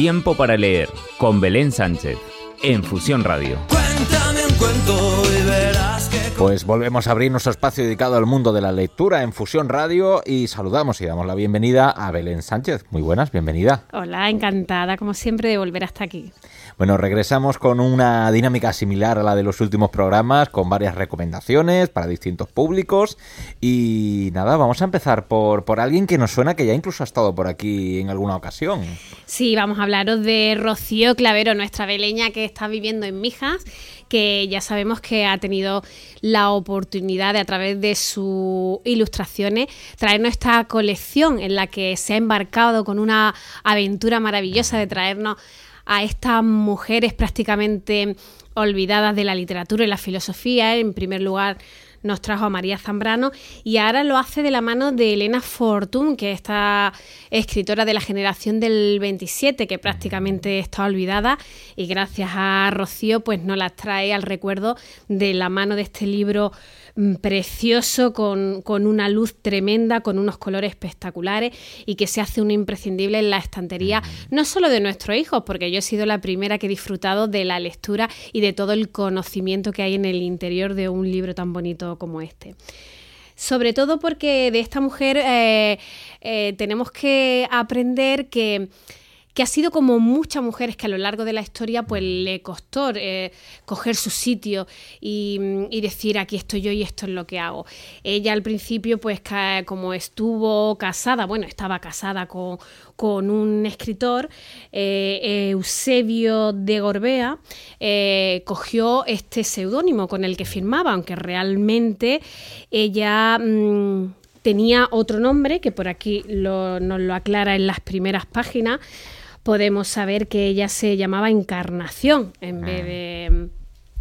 Tiempo para leer con Belén Sánchez en Fusión Radio. Cuéntame un cuento. Pues volvemos a abrir nuestro espacio dedicado al mundo de la lectura en Fusión Radio y saludamos y damos la bienvenida a Belén Sánchez. Muy buenas, bienvenida. Hola, encantada como siempre de volver hasta aquí. Bueno, regresamos con una dinámica similar a la de los últimos programas, con varias recomendaciones para distintos públicos. Y nada, vamos a empezar por, por alguien que nos suena que ya incluso ha estado por aquí en alguna ocasión. Sí, vamos a hablaros de Rocío Clavero, nuestra beleña que está viviendo en Mijas, que ya sabemos que ha tenido la oportunidad de a través de sus ilustraciones traernos esta colección en la que se ha embarcado con una aventura maravillosa de traernos a estas mujeres prácticamente olvidadas de la literatura y la filosofía. En primer lugar, nos trajo a María Zambrano y ahora lo hace de la mano de Elena Fortun, que es esta escritora de la generación del 27, que prácticamente está olvidada y gracias a Rocío pues nos las trae al recuerdo de la mano de este libro precioso, con, con, una luz tremenda, con unos colores espectaculares y que se hace un imprescindible en la estantería, no solo de nuestros hijos, porque yo he sido la primera que he disfrutado de la lectura y de todo el conocimiento que hay en el interior de un libro tan bonito como este. Sobre todo porque de esta mujer eh, eh, tenemos que aprender que que ha sido como muchas mujeres que a lo largo de la historia pues le costó eh, coger su sitio y, y, decir aquí estoy yo y esto es lo que hago. Ella al principio pues como estuvo casada, bueno, estaba casada con, con un escritor, eh, Eusebio de Gorbea, eh, cogió este seudónimo con el que firmaba, aunque realmente ella... Mmm, tenía otro nombre que por aquí lo, nos lo aclara en las primeras páginas, podemos saber que ella se llamaba Encarnación en vez de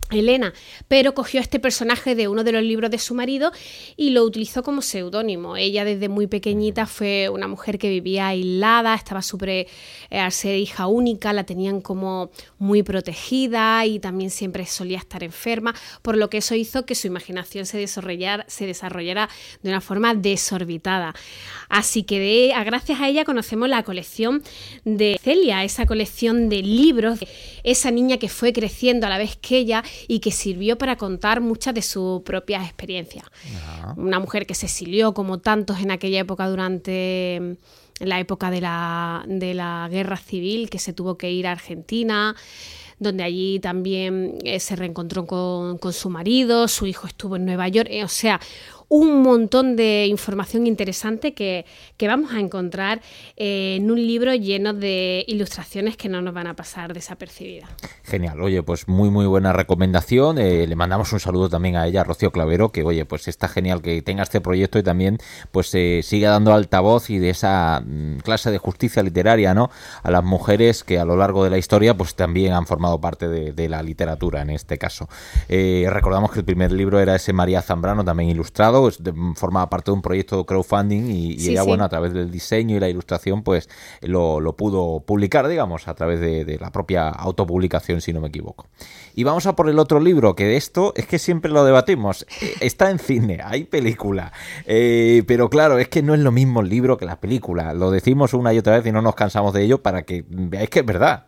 Elena, pero cogió este personaje de uno de los libros de su marido y lo utilizó como seudónimo. Ella desde muy pequeñita fue una mujer que vivía aislada, estaba súper, eh, al ser hija única, la tenían como muy protegida y también siempre solía estar enferma, por lo que eso hizo que su imaginación se desarrollara, se desarrollara de una forma desorbitada. Así que de, gracias a ella conocemos la colección de Celia, esa colección de libros, esa niña que fue creciendo a la vez que ella y que sirvió para contar muchas de sus propias experiencias. Una mujer que se exilió como tantos en aquella época durante mm, la época de la, de la guerra civil, que se tuvo que ir a Argentina donde allí también eh, se reencontró con, con, su marido, su hijo estuvo en Nueva York, eh, o sea, un montón de información interesante que, que vamos a encontrar eh, en un libro lleno de ilustraciones que no nos van a pasar desapercibidas. Genial, oye, pues muy muy buena recomendación. Eh, le mandamos un saludo también a ella, Rocío Clavero, que oye, pues está genial que tenga este proyecto y también pues eh, siga dando altavoz y de esa mm, clase de justicia literaria, ¿no? A las mujeres que a lo largo de la historia pues también han formado parte de, de la literatura en este caso. Eh, recordamos que el primer libro era ese María Zambrano, también ilustrado, formaba parte de un proyecto de crowdfunding y, y sí, ella, sí. bueno, a través del diseño y la ilustración, pues lo, lo pudo publicar, digamos, a través de, de la propia autopublicación si no me equivoco. Y vamos a por el otro libro, que de esto es que siempre lo debatimos. Está en cine, hay película. Eh, pero claro, es que no es lo mismo el libro que la película. Lo decimos una y otra vez y no nos cansamos de ello para que veáis que es verdad.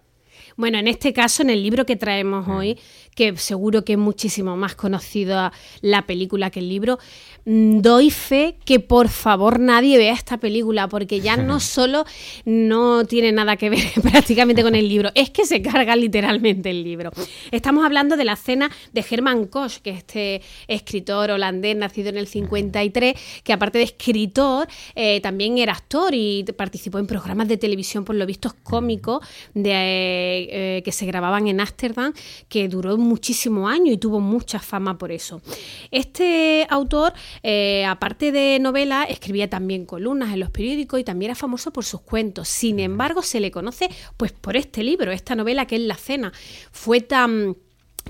Bueno, en este caso, en el libro que traemos hoy, que seguro que es muchísimo más conocida la película que el libro, mm, doy fe que por favor nadie vea esta película, porque ya no solo no tiene nada que ver prácticamente con el libro, es que se carga literalmente el libro. Estamos hablando de la cena de Herman Koch, que es este escritor holandés nacido en el 53, que aparte de escritor, eh, también era actor y participó en programas de televisión, por lo visto cómicos, de, eh, que se grababan en Ámsterdam, que duró muchísimos años y tuvo mucha fama por eso. Este autor, eh, aparte de novelas, escribía también columnas en los periódicos y también era famoso por sus cuentos. Sin embargo, se le conoce pues por este libro, esta novela que es La Cena. Fue tan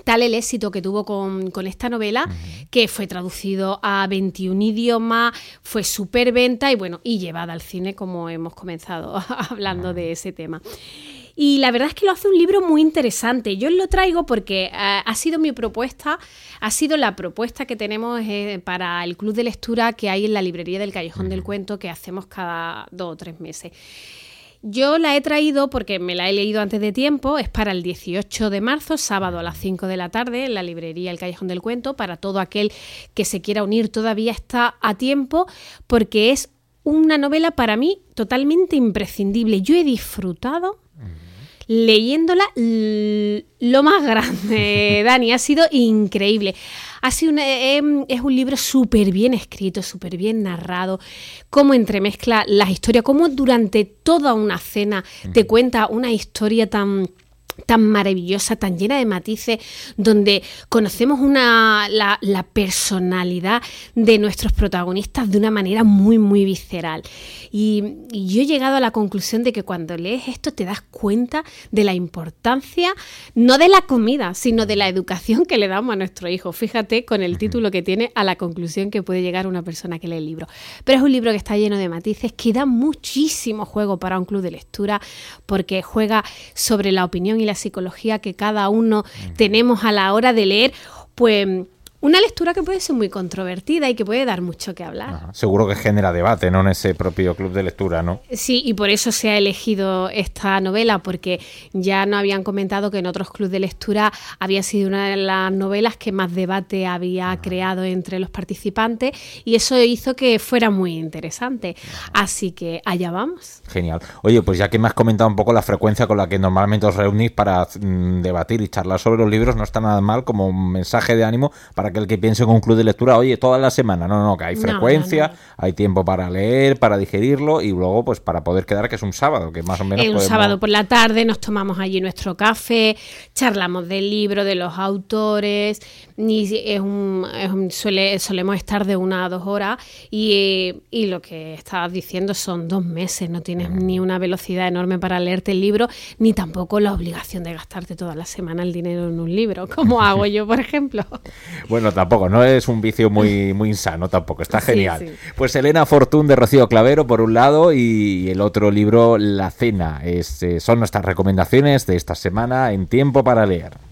tal el éxito que tuvo con, esta novela que fue traducido a 21 idiomas, fue súper venta y bueno, y llevada al cine como hemos comenzado hablando de ese tema. Y la verdad es que lo hace un libro muy interesante. Yo lo traigo porque eh, ha sido mi propuesta, ha sido la propuesta que tenemos eh, para el club de lectura que hay en la librería del Callejón del Cuento que hacemos cada dos o tres meses. Yo la he traído porque me la he leído antes de tiempo, es para el 18 de marzo, sábado a las 5 de la tarde, en la librería El Callejón del Cuento, para todo aquel que se quiera unir todavía está a tiempo, porque es una novela para mí totalmente imprescindible. Yo he disfrutado leyéndola lo más grande, Dani, ha sido increíble. Ha sido em, es un libro súper bien escrito, súper bien narrado, cómo entremezcla las historias, cómo durante toda una cena te cuenta una historia tan tan maravillosa, tan llena de matices, donde conocemos una, la, personalidad de nuestros protagonistas de una manera muy, muy visceral. Y, yo he llegado a la conclusión de que cuando lees esto te das cuenta de la importancia, no de la comida, sino de la educación que le damos a nuestro hijo. Fíjate con el título que tiene a la conclusión que puede llegar una persona que lee el libro. Pero es un libro que está lleno de matices, que da muchísimo juego para un club de lectura, porque juega sobre la opinión y la psicología que cada uno tenemos a la hora de leer, pues una lectura que puede ser muy controvertida y que puede dar mucho que hablar. seguro que genera debate, ¿no? En ese propio club de lectura, ¿no? Sí, y por eso se ha elegido esta novela, porque ya no habían comentado que en otros clubes de lectura había sido una de las novelas que más debate había creado entre los participantes y eso hizo que fuera muy interesante. Así que allá vamos. Genial. Oye, pues ya que me has comentado un poco la frecuencia con la que normalmente os reunís para mm, debatir y charlar sobre los libros, no está nada mal como un mensaje de ánimo para aquel que piense con un club de lectura, oye, toda la semana. No, no, que hay frecuencia, hay tiempo para leer, para digerirlo y luego, pues, para poder quedar, que es un sábado, que más o menos. Es un sábado por la tarde, nos tomamos allí nuestro café, charlamos del libro, de los autores, y es un, suele, solemos estar de una a dos horas y, y lo que estabas diciendo son dos meses, no tienes ni una velocidad enorme para leerte el libro, ni tampoco la obligación de gastarte toda la semana el dinero en un libro, como hago yo, por ejemplo. Bueno, tampoco, no es un vicio muy, muy insano tampoco, está genial. Pues Elena Fortún de Rocío Clavero por un lado y el otro libro La Cena. Es, eh, son nuestras recomendaciones de esta semana en Tiempo para Leer.